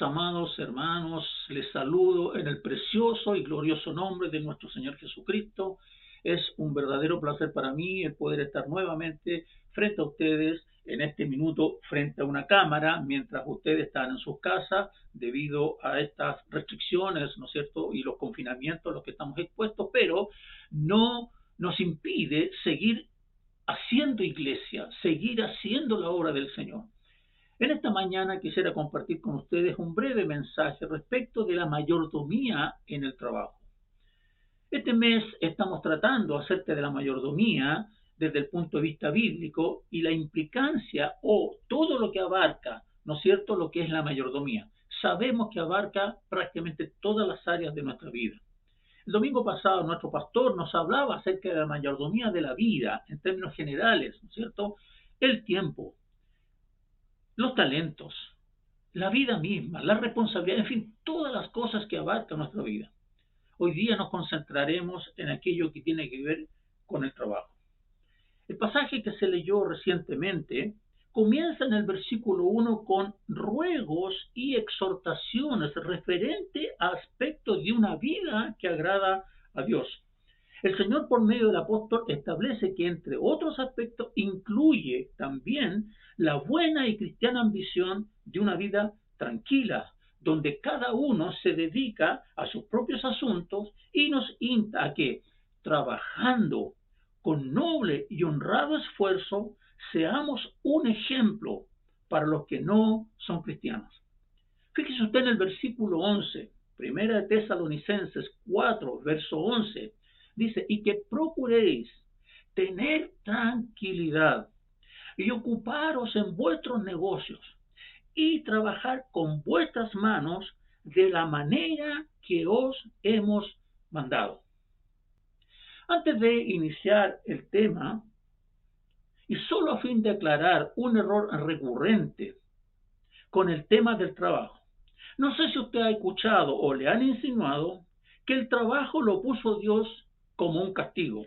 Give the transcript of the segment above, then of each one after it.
Amados hermanos. Les saludo en el precioso y glorioso nombre de nuestro Señor Jesucristo. Es un verdadero placer para mí el poder estar nuevamente frente a ustedes en este minuto frente a una cámara mientras ustedes están en sus casas debido a estas restricciones, ¿no es cierto? Y los confinamientos a los que estamos expuestos, pero no nos impide seguir haciendo iglesia, seguir haciendo la obra del Señor. En esta mañana quisiera compartir con ustedes un breve mensaje respecto de la mayordomía en el trabajo. Este mes estamos tratando acerca de la mayordomía desde el punto de vista bíblico y la implicancia o todo lo que abarca, ¿no es cierto?, lo que es la mayordomía. Sabemos que abarca prácticamente todas las áreas de nuestra vida. El domingo pasado nuestro pastor nos hablaba acerca de la mayordomía de la vida en términos generales, ¿no es cierto? El tiempo, los talentos, la vida misma, la responsabilidad, en fin, todas las cosas que abarcan nuestra vida. Hoy día nos concentraremos en aquello que tiene que ver con el trabajo. El pasaje que se leyó recientemente comienza en el versículo 1 con ruegos y exhortaciones referente a aspectos de una vida que agrada a Dios. El Señor por medio del apóstol establece que entre otros aspectos incluye también la buena y cristiana ambición de una vida tranquila, donde cada uno se dedica a sus propios asuntos y nos insta a que, trabajando con noble y honrado esfuerzo, seamos un ejemplo para los que no son cristianos. Fíjese usted en el versículo 11, primera de Tesalonicenses 4, verso 11, dice, y que procuréis tener tranquilidad y ocuparos en vuestros negocios y trabajar con vuestras manos de la manera que os hemos mandado. Antes de iniciar el tema, y solo a fin de aclarar un error recurrente con el tema del trabajo, no sé si usted ha escuchado o le han insinuado que el trabajo lo puso Dios como un castigo,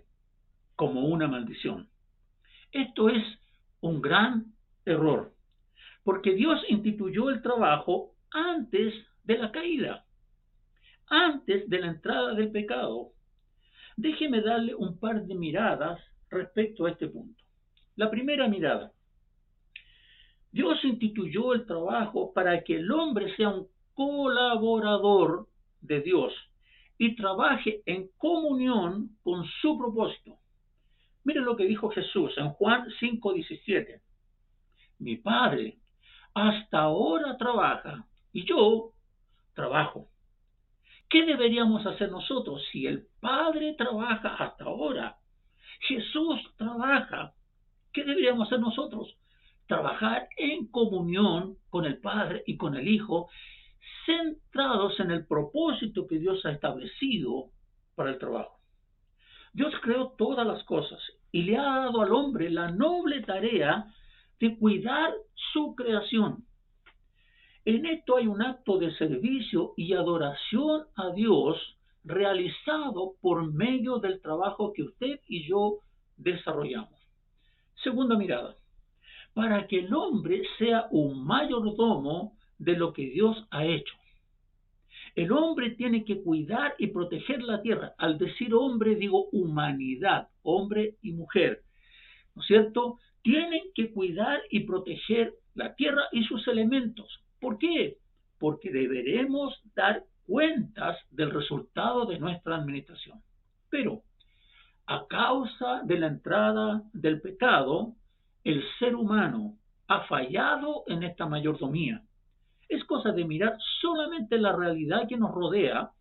como una maldición. Esto es un gran error, porque Dios instituyó el trabajo antes de la caída, antes de la entrada del pecado. Déjeme darle un par de miradas respecto a este punto. La primera mirada. Dios instituyó el trabajo para que el hombre sea un colaborador de Dios y trabaje en comunión con su propósito. Mire lo que dijo Jesús en Juan 5:17. Mi Padre hasta ahora trabaja y yo trabajo. ¿Qué deberíamos hacer nosotros si el Padre trabaja hasta ahora? Jesús trabaja. ¿Qué deberíamos hacer nosotros? Trabajar en comunión con el Padre y con el Hijo centrados en el propósito que Dios ha establecido para el trabajo. Dios creó todas las cosas y le ha dado al hombre la noble tarea de cuidar su creación. En esto hay un acto de servicio y adoración a Dios realizado por medio del trabajo que usted y yo desarrollamos. Segunda mirada, para que el hombre sea un mayordomo de lo que Dios ha hecho. El hombre tiene que cuidar y proteger la tierra. Al decir hombre digo humanidad, hombre y mujer. ¿No es cierto? Tienen que cuidar y proteger la tierra y sus elementos. ¿Por qué? Porque deberemos dar cuentas del resultado de nuestra administración. Pero, a causa de la entrada del pecado, el ser humano ha fallado en esta mayordomía es cosa de mirar solamente la realidad que nos rodea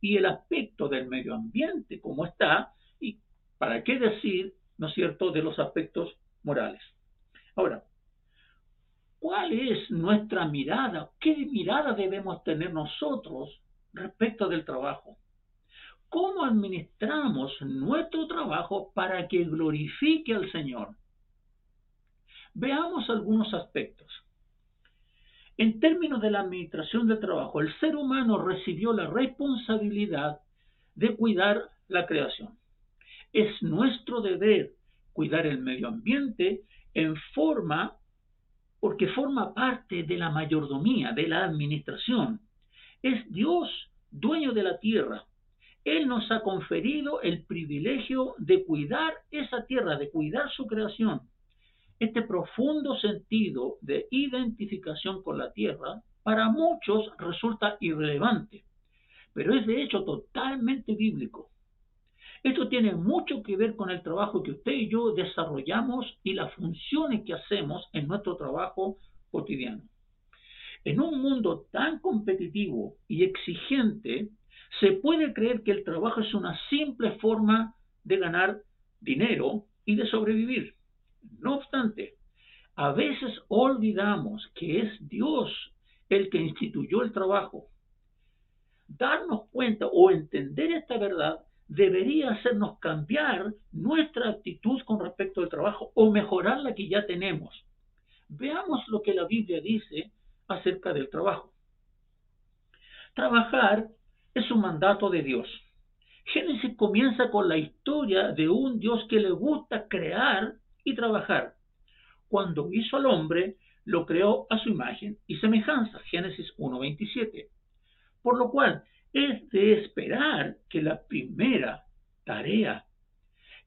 y el aspecto del medio ambiente, como está, y para qué decir, ¿no es cierto?, de los aspectos morales. Ahora, ¿cuál es nuestra mirada? ¿Qué mirada debemos tener nosotros respecto del trabajo? ¿Cómo administramos nuestro trabajo para que glorifique al Señor? Veamos algunos aspectos. En términos de la administración del trabajo, el ser humano recibió la responsabilidad de cuidar la creación. Es nuestro deber cuidar el medio ambiente en forma porque forma parte de la mayordomía, de la administración. Es Dios dueño de la tierra. Él nos ha conferido el privilegio de cuidar esa tierra, de cuidar su creación. Este profundo sentido de identificación con la tierra para muchos resulta irrelevante, pero es de hecho totalmente bíblico. Esto tiene mucho que ver con el trabajo que usted y yo desarrollamos y las funciones que hacemos en nuestro trabajo cotidiano. En un mundo tan competitivo y exigente, se puede creer que el trabajo es una simple forma de ganar dinero y de sobrevivir. No obstante, a veces olvidamos que es Dios el que instituyó el trabajo. Darnos cuenta o entender esta verdad debería hacernos cambiar nuestra actitud con respecto al trabajo o mejorar la que ya tenemos. Veamos lo que la Biblia dice acerca del trabajo. Trabajar es un mandato de Dios. Génesis comienza con la historia de un Dios que le gusta crear y trabajar. Cuando hizo al hombre, lo creó a su imagen y semejanza. Génesis 1.27. Por lo cual, es de esperar que la primera tarea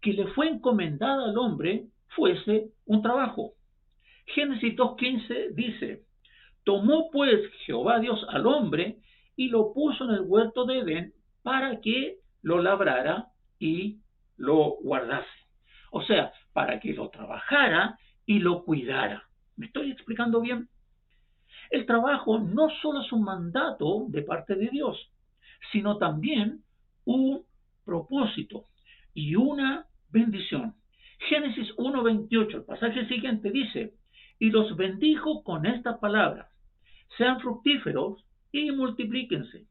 que le fue encomendada al hombre fuese un trabajo. Génesis 2.15 dice, tomó pues Jehová Dios al hombre y lo puso en el huerto de Edén para que lo labrara y lo guardase. O sea, para que lo trabajara y lo cuidara. ¿Me estoy explicando bien? El trabajo no solo es un mandato de parte de Dios, sino también un propósito y una bendición. Génesis 1.28, el pasaje siguiente dice, y los bendijo con esta palabra, sean fructíferos y multiplíquense,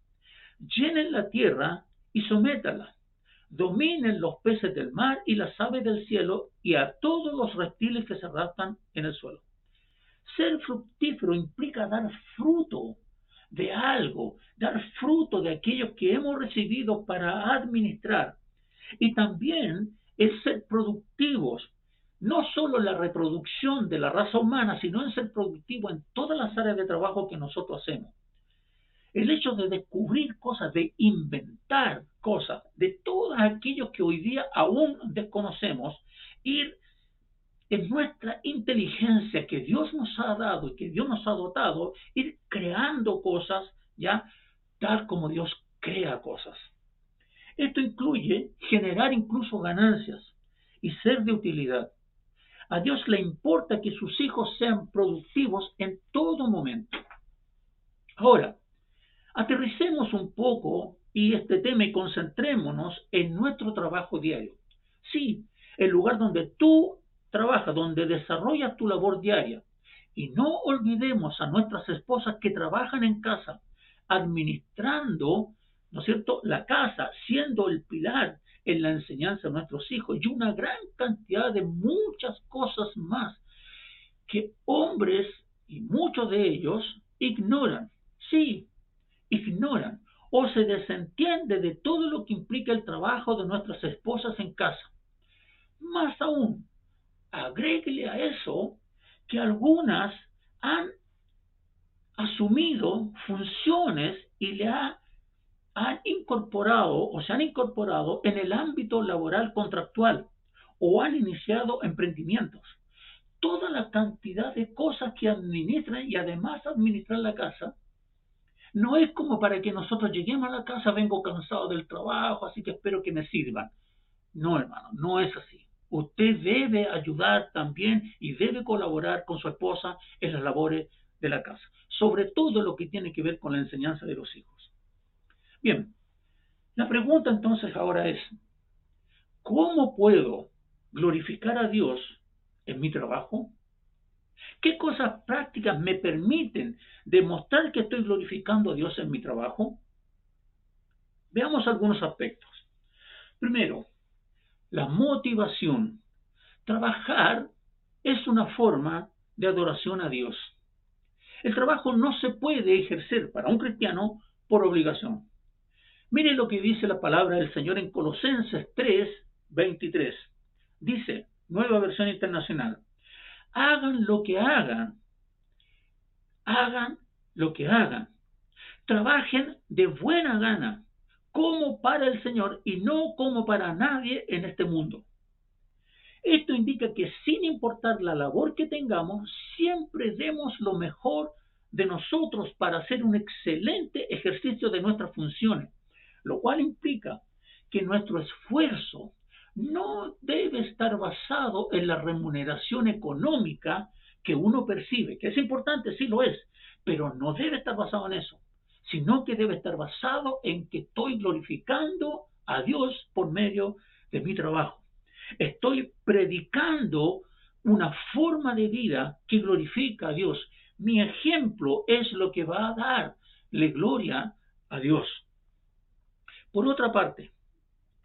llenen la tierra y sométala, dominen los peces del mar y las aves del cielo y a todos los reptiles que se arrastran en el suelo. Ser fructífero implica dar fruto de algo, dar fruto de aquello que hemos recibido para administrar. Y también es ser productivos, no solo en la reproducción de la raza humana, sino en ser productivo en todas las áreas de trabajo que nosotros hacemos. El hecho de descubrir cosas, de inventar cosas, de todos aquellos que hoy día aún desconocemos, ir en nuestra inteligencia que Dios nos ha dado y que Dios nos ha dotado, ir creando cosas, ya tal como Dios crea cosas. Esto incluye generar incluso ganancias y ser de utilidad. A Dios le importa que sus hijos sean productivos en todo momento. Ahora, aterricemos un poco y este tema y concentrémonos en nuestro trabajo diario. Sí, el lugar donde tú trabaja, donde desarrolla tu labor diaria. Y no olvidemos a nuestras esposas que trabajan en casa, administrando, ¿no es cierto?, la casa, siendo el pilar en la enseñanza de nuestros hijos y una gran cantidad de muchas cosas más que hombres y muchos de ellos ignoran. Sí, ignoran o se desentiende de todo lo que implica el trabajo de nuestras esposas en casa. Más aún, agréguele a eso que algunas han asumido funciones y le han incorporado o se han incorporado en el ámbito laboral contractual o han iniciado emprendimientos. Toda la cantidad de cosas que administran y además administran la casa, no es como para que nosotros lleguemos a la casa, vengo cansado del trabajo, así que espero que me sirvan. No, hermano, no es así. Usted debe ayudar también y debe colaborar con su esposa en las labores de la casa, sobre todo lo que tiene que ver con la enseñanza de los hijos. Bien, la pregunta entonces ahora es, ¿cómo puedo glorificar a Dios en mi trabajo? ¿Qué cosas prácticas me permiten demostrar que estoy glorificando a Dios en mi trabajo? Veamos algunos aspectos. Primero, la motivación. Trabajar es una forma de adoración a Dios. El trabajo no se puede ejercer para un cristiano por obligación. Mire lo que dice la palabra del Señor en Colosenses 3, 23. Dice, nueva versión internacional, hagan lo que hagan, hagan lo que hagan. Trabajen de buena gana, como para el Señor y no como para nadie en este mundo. Esto indica que sin importar la labor que tengamos, siempre demos lo mejor de nosotros para hacer un excelente ejercicio de nuestras funciones, lo cual implica que nuestro esfuerzo no debe estar basado en la remuneración económica que uno percibe, que es importante, sí lo es, pero no debe estar basado en eso, sino que debe estar basado en que estoy glorificando a Dios por medio de mi trabajo. Estoy predicando una forma de vida que glorifica a Dios. Mi ejemplo es lo que va a darle gloria a Dios. Por otra parte,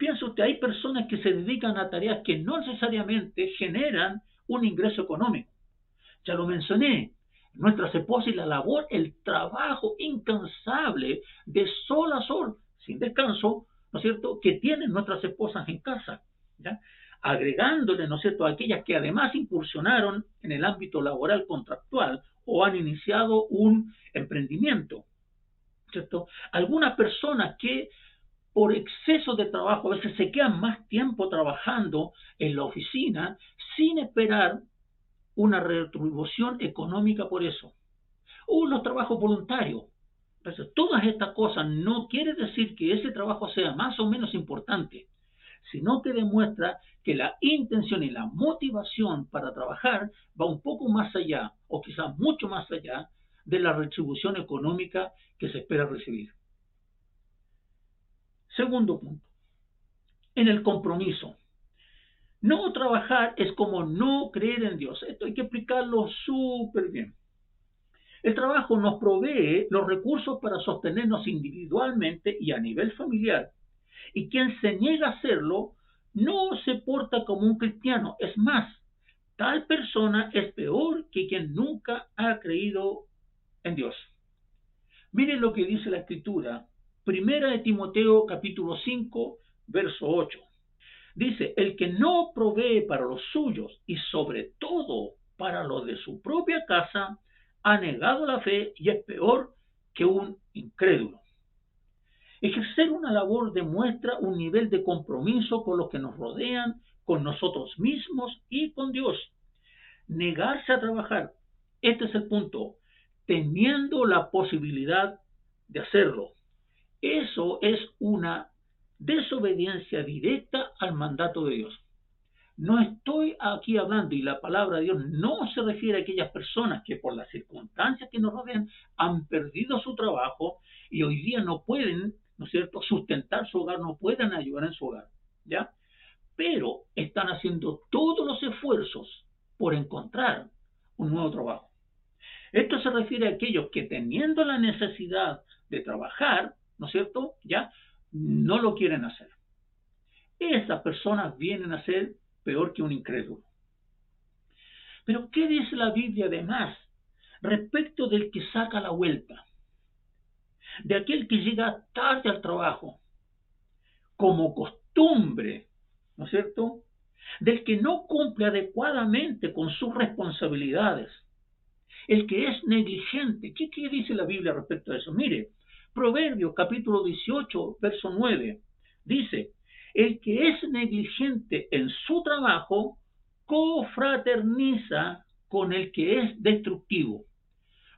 piensa usted, hay personas que se dedican a tareas que no necesariamente generan un ingreso económico. Ya lo mencioné, nuestras esposas y la labor, el trabajo incansable de sol a sol, sin descanso, ¿no es cierto?, que tienen nuestras esposas en casa, ¿ya? agregándole, ¿no es cierto?, a aquellas que además incursionaron en el ámbito laboral contractual o han iniciado un emprendimiento, ¿cierto? Algunas personas que por exceso de trabajo, a veces se quedan más tiempo trabajando en la oficina sin esperar una retribución económica por eso. O los trabajos voluntarios. Entonces, todas estas cosas no quiere decir que ese trabajo sea más o menos importante, sino que demuestra que la intención y la motivación para trabajar va un poco más allá, o quizás mucho más allá, de la retribución económica que se espera recibir. Segundo punto, en el compromiso. No trabajar es como no creer en Dios. Esto hay que explicarlo súper bien. El trabajo nos provee los recursos para sostenernos individualmente y a nivel familiar. Y quien se niega a hacerlo no se porta como un cristiano. Es más, tal persona es peor que quien nunca ha creído en Dios. Miren lo que dice la escritura Primera de Timoteo capítulo 5, verso 8. Dice, el que no provee para los suyos y sobre todo para los de su propia casa, ha negado la fe y es peor que un incrédulo. Ejercer una labor demuestra un nivel de compromiso con los que nos rodean, con nosotros mismos y con Dios. Negarse a trabajar, este es el punto, teniendo la posibilidad de hacerlo. Eso es una desobediencia directa al mandato de Dios. No estoy aquí hablando, y la palabra de Dios no se refiere a aquellas personas que por las circunstancias que nos rodean han perdido su trabajo y hoy día no pueden, ¿no es cierto?, sustentar su hogar, no pueden ayudar en su hogar, ¿ya? Pero están haciendo todos los esfuerzos por encontrar un nuevo trabajo. Esto se refiere a aquellos que teniendo la necesidad de trabajar, ¿no es cierto? Ya no lo quieren hacer. Esas personas vienen a ser peor que un incrédulo. Pero ¿qué dice la Biblia además respecto del que saca la vuelta? De aquel que llega tarde al trabajo, como costumbre, ¿no es cierto? Del que no cumple adecuadamente con sus responsabilidades, el que es negligente. ¿Qué, dice la Biblia respecto a eso? Mire, Proverbios capítulo 18, verso 9, dice, el que es negligente en su trabajo, cofraterniza con el que es destructivo.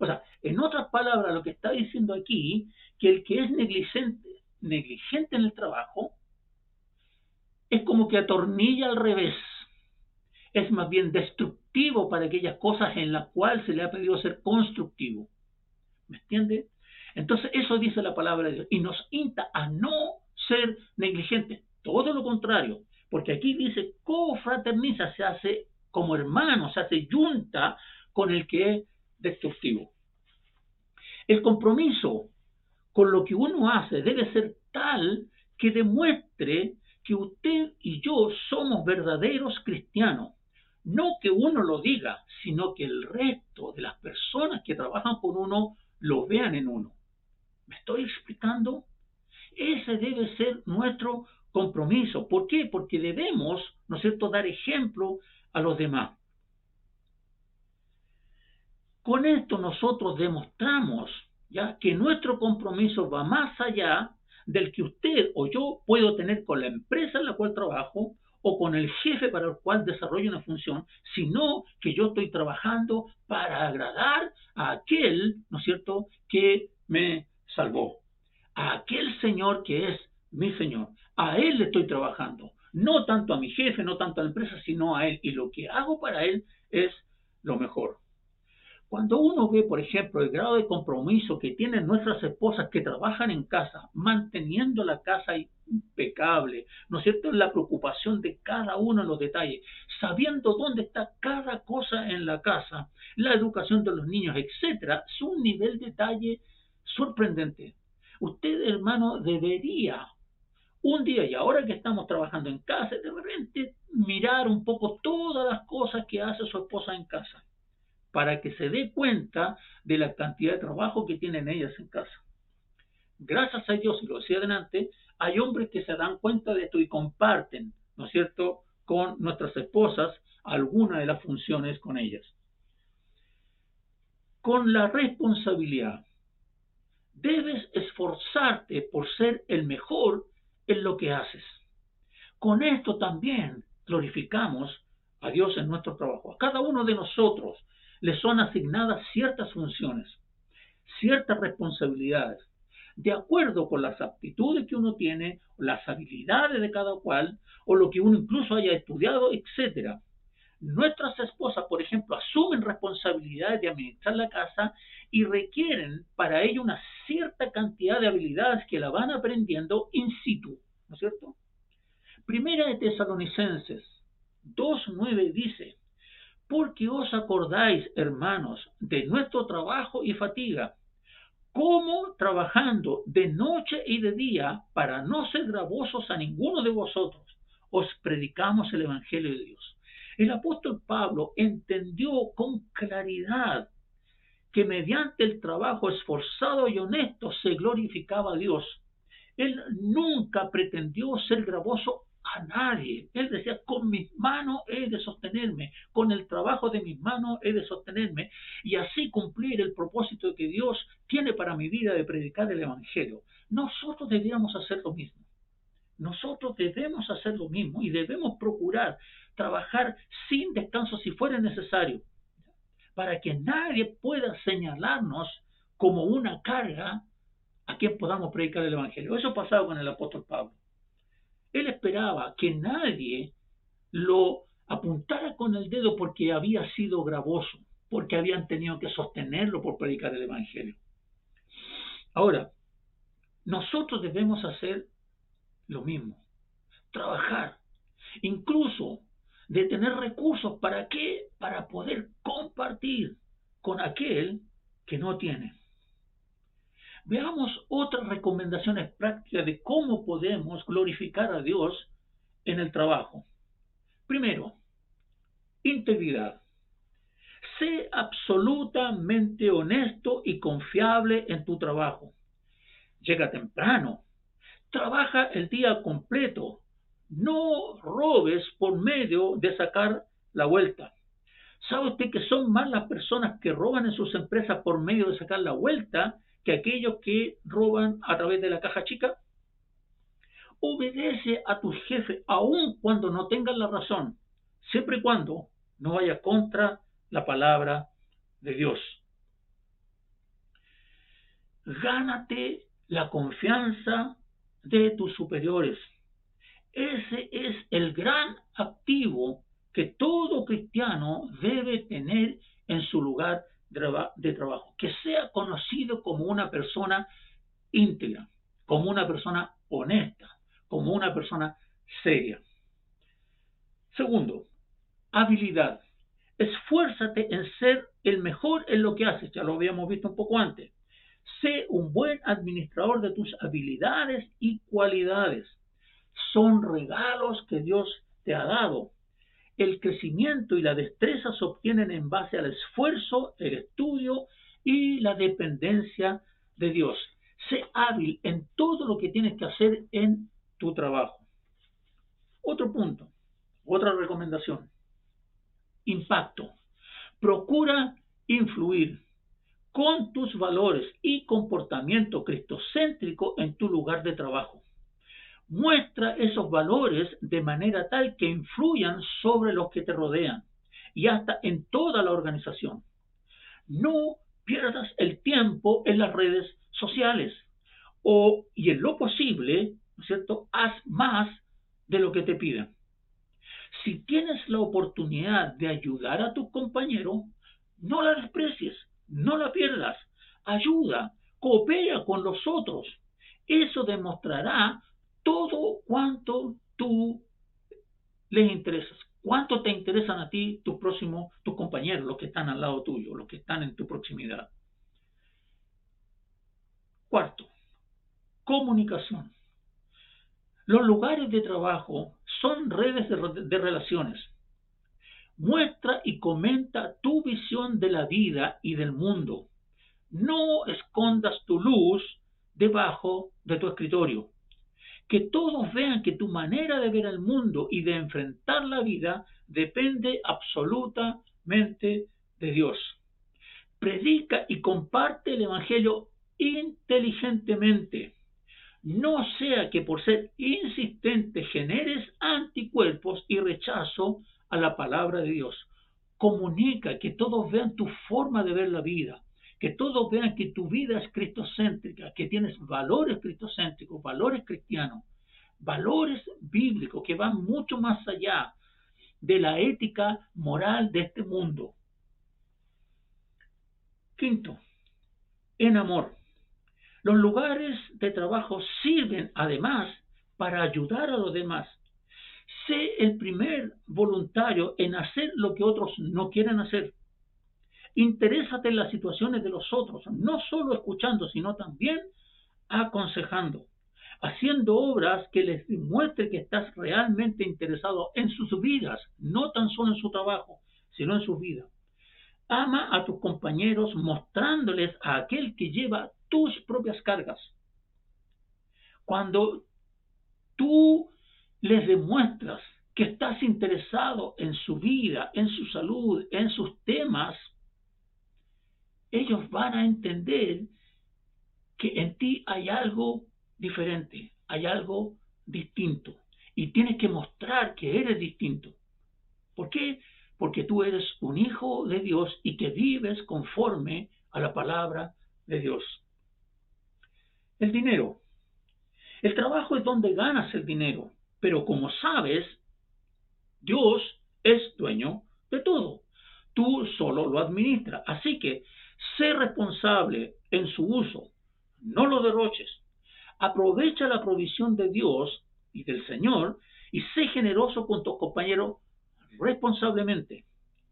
O sea, en otras palabras, lo que está diciendo aquí, que el que es negligente, negligente en el trabajo, es como que atornilla al revés. Es más bien destructivo para aquellas cosas en las cuales se le ha pedido ser constructivo. ¿Me entiende? Entonces, eso dice la palabra de Dios y nos insta a no ser negligentes, todo lo contrario, porque aquí dice cofraterniza, se hace como hermano, se hace junta con el que es destructivo. El compromiso con lo que uno hace debe ser tal que demuestre que usted y yo somos verdaderos cristianos. No que uno lo diga, sino que el resto de las personas que trabajan con uno lo vean en uno. ¿Me estoy explicando? Ese debe ser nuestro compromiso. ¿Por qué? Porque debemos, ¿no es cierto?, dar ejemplo a los demás. Con esto nosotros demostramos ya que nuestro compromiso va más allá del que usted o yo puedo tener con la empresa en la cual trabajo o con el jefe para el cual desarrollo una función, sino que yo estoy trabajando para agradar a aquel, ¿no es cierto?, que me salvó, a aquel Señor que es mi Señor. A Él le estoy trabajando, no tanto a mi jefe, no tanto a la empresa, sino a Él. Y lo que hago para Él es lo mejor. Cuando uno ve, por ejemplo, el grado de compromiso que tienen nuestras esposas que trabajan en casa, manteniendo la casa impecable, ¿no es cierto? La preocupación de cada uno en los detalles, sabiendo dónde está cada cosa en la casa, la educación de los niños, etcétera, es un nivel de detalle sorprendente. Usted, hermano, debería un día y ahora que estamos trabajando en casa, de repente mirar un poco todas las cosas que hace su esposa en casa para que se dé cuenta de la cantidad de trabajo que tienen ellas en casa. Gracias a Dios, y lo decía adelante, hay hombres que se dan cuenta de esto y comparten, ¿no es cierto?, con nuestras esposas alguna de las funciones con ellas. Con la responsabilidad, debes esforzarte por ser el mejor en lo que haces. Con esto también glorificamos a Dios en nuestro trabajo. A cada uno de nosotros le son asignadas ciertas funciones, ciertas responsabilidades, de acuerdo con las aptitudes que uno tiene, las habilidades de cada cual, o lo que uno incluso haya estudiado, etc. Nuestras esposas, por ejemplo, asumen responsabilidades de administrar la casa y requieren para ello una cierta cantidad de habilidades que la van aprendiendo in situ, ¿no es cierto? Primera de Tesalonicenses 2.9 dice, porque os acordáis, hermanos, de nuestro trabajo y fatiga, como trabajando de noche y de día para no ser gravosos a ninguno de vosotros, os predicamos el Evangelio de Dios. El apóstol Pablo entendió con claridad que mediante el trabajo esforzado y honesto se glorificaba a Dios. Él nunca pretendió ser gravoso a nadie. Él decía, con mis manos he de sostenerme, con el trabajo de mis manos he de sostenerme y así cumplir el propósito que Dios tiene para mi vida de predicar el Evangelio. Nosotros deberíamos hacer lo mismo. Nosotros debemos hacer lo mismo y debemos procurar trabajar sin descanso si fuera necesario, para que nadie pueda señalarnos como una carga a quien podamos predicar el Evangelio. Eso ha pasado con el apóstol Pablo. Él esperaba que nadie lo apuntara con el dedo porque había sido gravoso, porque habían tenido que sostenerlo por predicar el Evangelio. Ahora, nosotros debemos hacer lo mismo, trabajar, incluso de tener recursos, ¿para qué? Para poder compartir con aquel que no tiene. Veamos otras recomendaciones prácticas de cómo podemos glorificar a Dios en el trabajo. Primero, integridad. Sé absolutamente honesto y confiable en tu trabajo. Llega temprano. Trabaja el día completo. No robes por medio de sacar la vuelta. ¿Sabe usted que son más las personas que roban en sus empresas por medio de sacar la vuelta que aquellos que roban a través de la caja chica? Obedece a tu jefe aun cuando no tengas la razón, siempre y cuando no vaya contra la palabra de Dios. Gánate la confianza de tus superiores. Ese es el gran activo que todo cristiano debe tener en su lugar de trabajo, que sea conocido como una persona íntegra, como una persona honesta, como una persona seria. Segundo, habilidad. Esfuérzate en ser el mejor en lo que haces, ya lo habíamos visto un poco antes. Sé un buen administrador de tus habilidades y cualidades. Son regalos que Dios te ha dado el crecimiento y la destreza se obtienen en base al esfuerzo, el estudio y la dependencia de Dios. Sé hábil en todo lo que tienes que hacer en tu trabajo. Otro punto, otra recomendación. Impacto. Procura influir. con tus valores y comportamiento cristocéntrico en tu lugar de trabajo. Muestra esos valores de manera tal que influyan sobre los que te rodean y hasta en toda la organización. No pierdas el tiempo en las redes sociales o, y en lo posible, cierto?, haz más de lo que te piden. Si tienes la oportunidad de ayudar a tu compañero, no la desprecies, no la pierdas. Ayuda, coopera con los otros. Eso demostrará todo cuanto tú les interesas. ¿Cuánto te interesan a ti tus próximos, tus compañeros, los que están al lado tuyo, los que están en tu proximidad? Cuarto, comunicación. Los lugares de trabajo son redes de, de, relaciones. Muestra y comenta tu visión de la vida y del mundo. No escondas tu luz debajo de tu escritorio. Que todos vean que tu manera de ver el mundo y de enfrentar la vida depende absolutamente de Dios. Predica y comparte el Evangelio inteligentemente. No sea que por ser insistente generes anticuerpos y rechazo a la palabra de Dios. Comunica que todos vean tu forma de ver la vida, que todos vean que tu vida es cristocéntrica, que tienes valores cristocéntricos, valores cristianos, valores bíblicos que van mucho más allá de la ética moral de este mundo. Quinto, en amor. Los lugares de trabajo sirven además para ayudar a los demás. Sé el primer voluntario en hacer lo que otros no quieren hacer. Interésate en las situaciones de los otros, no solo escuchando, sino también aconsejando, haciendo obras que les demuestre que estás realmente interesado en sus vidas, no tan solo en su trabajo, sino en sus vidas. Ama a tus compañeros mostrándoles a aquel que lleva tus propias cargas. Cuando tú les demuestras que estás interesado en su vida, en su salud, en sus temas, van a entender que en ti hay algo diferente, hay algo distinto. Y tienes que mostrar que eres distinto. ¿Por qué? Porque tú eres un hijo de Dios y que vives conforme a la palabra de Dios. El dinero. El trabajo es donde ganas el dinero, pero como sabes, Dios es dueño de todo. Tú solo lo administras. Así que sé responsable en su uso. No lo derroches. Aprovecha la provisión de Dios y del Señor y sé generoso con tus compañeros responsablemente.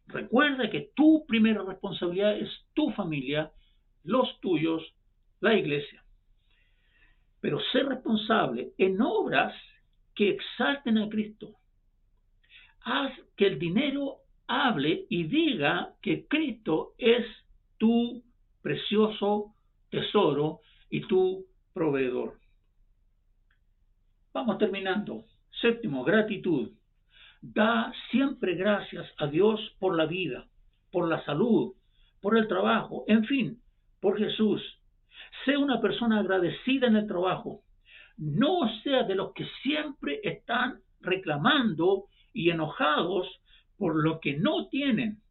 Recuerda que tu primera responsabilidad es tu familia, los tuyos, la iglesia pero ser responsable en obras que exalten a Cristo. Haz que el dinero hable y diga que Cristo es tu precioso tesoro y tu proveedor. Vamos terminando. Séptimo, gratitud. Da siempre gracias a Dios por la vida, por la salud, por el trabajo, en fin, por Jesús, Sé una persona agradecida en el trabajo. No sea de los que siempre están reclamando y enojados por lo que no tienen,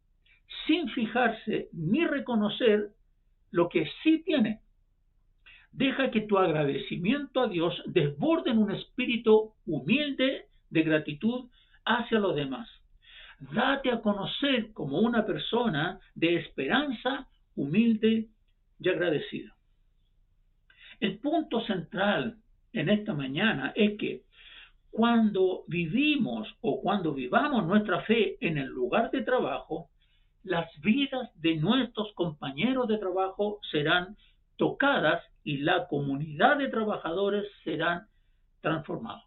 sin fijarse ni reconocer lo que sí tienen. Deja que tu agradecimiento a Dios desborde en un espíritu humilde de gratitud hacia los demás. Date a conocer como una persona de esperanza humilde y agradecida. El punto central en esta mañana es que cuando vivimos o cuando vivamos nuestra fe en el lugar de trabajo, las vidas de nuestros compañeros de trabajo serán tocadas y la comunidad de trabajadores serán transformados.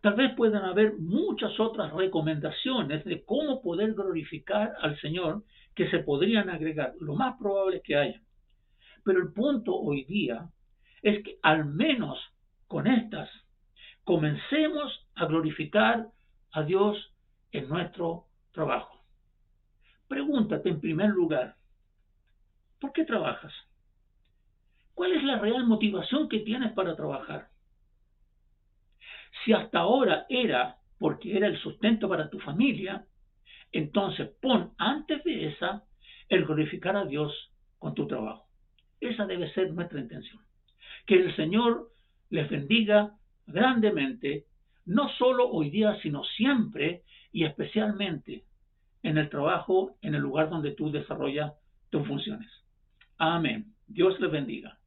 Tal vez puedan haber muchas otras recomendaciones de cómo poder glorificar al Señor que se podrían agregar. Lo más probable es que haya. Pero el punto hoy día es que al menos con estas comencemos a glorificar a Dios en nuestro trabajo. Pregúntate en primer lugar, ¿Por qué trabajas? ¿Cuál es la real motivación que tienes para trabajar? Si hasta ahora era porque era el sustento para tu familia, entonces pon antes de esa el glorificar a Dios con tu trabajo. Esa debe ser nuestra intención. Que el Señor les bendiga grandemente, no solo hoy día, sino siempre y especialmente en el trabajo, en el lugar donde tú desarrollas tus funciones. Amén. Dios les bendiga.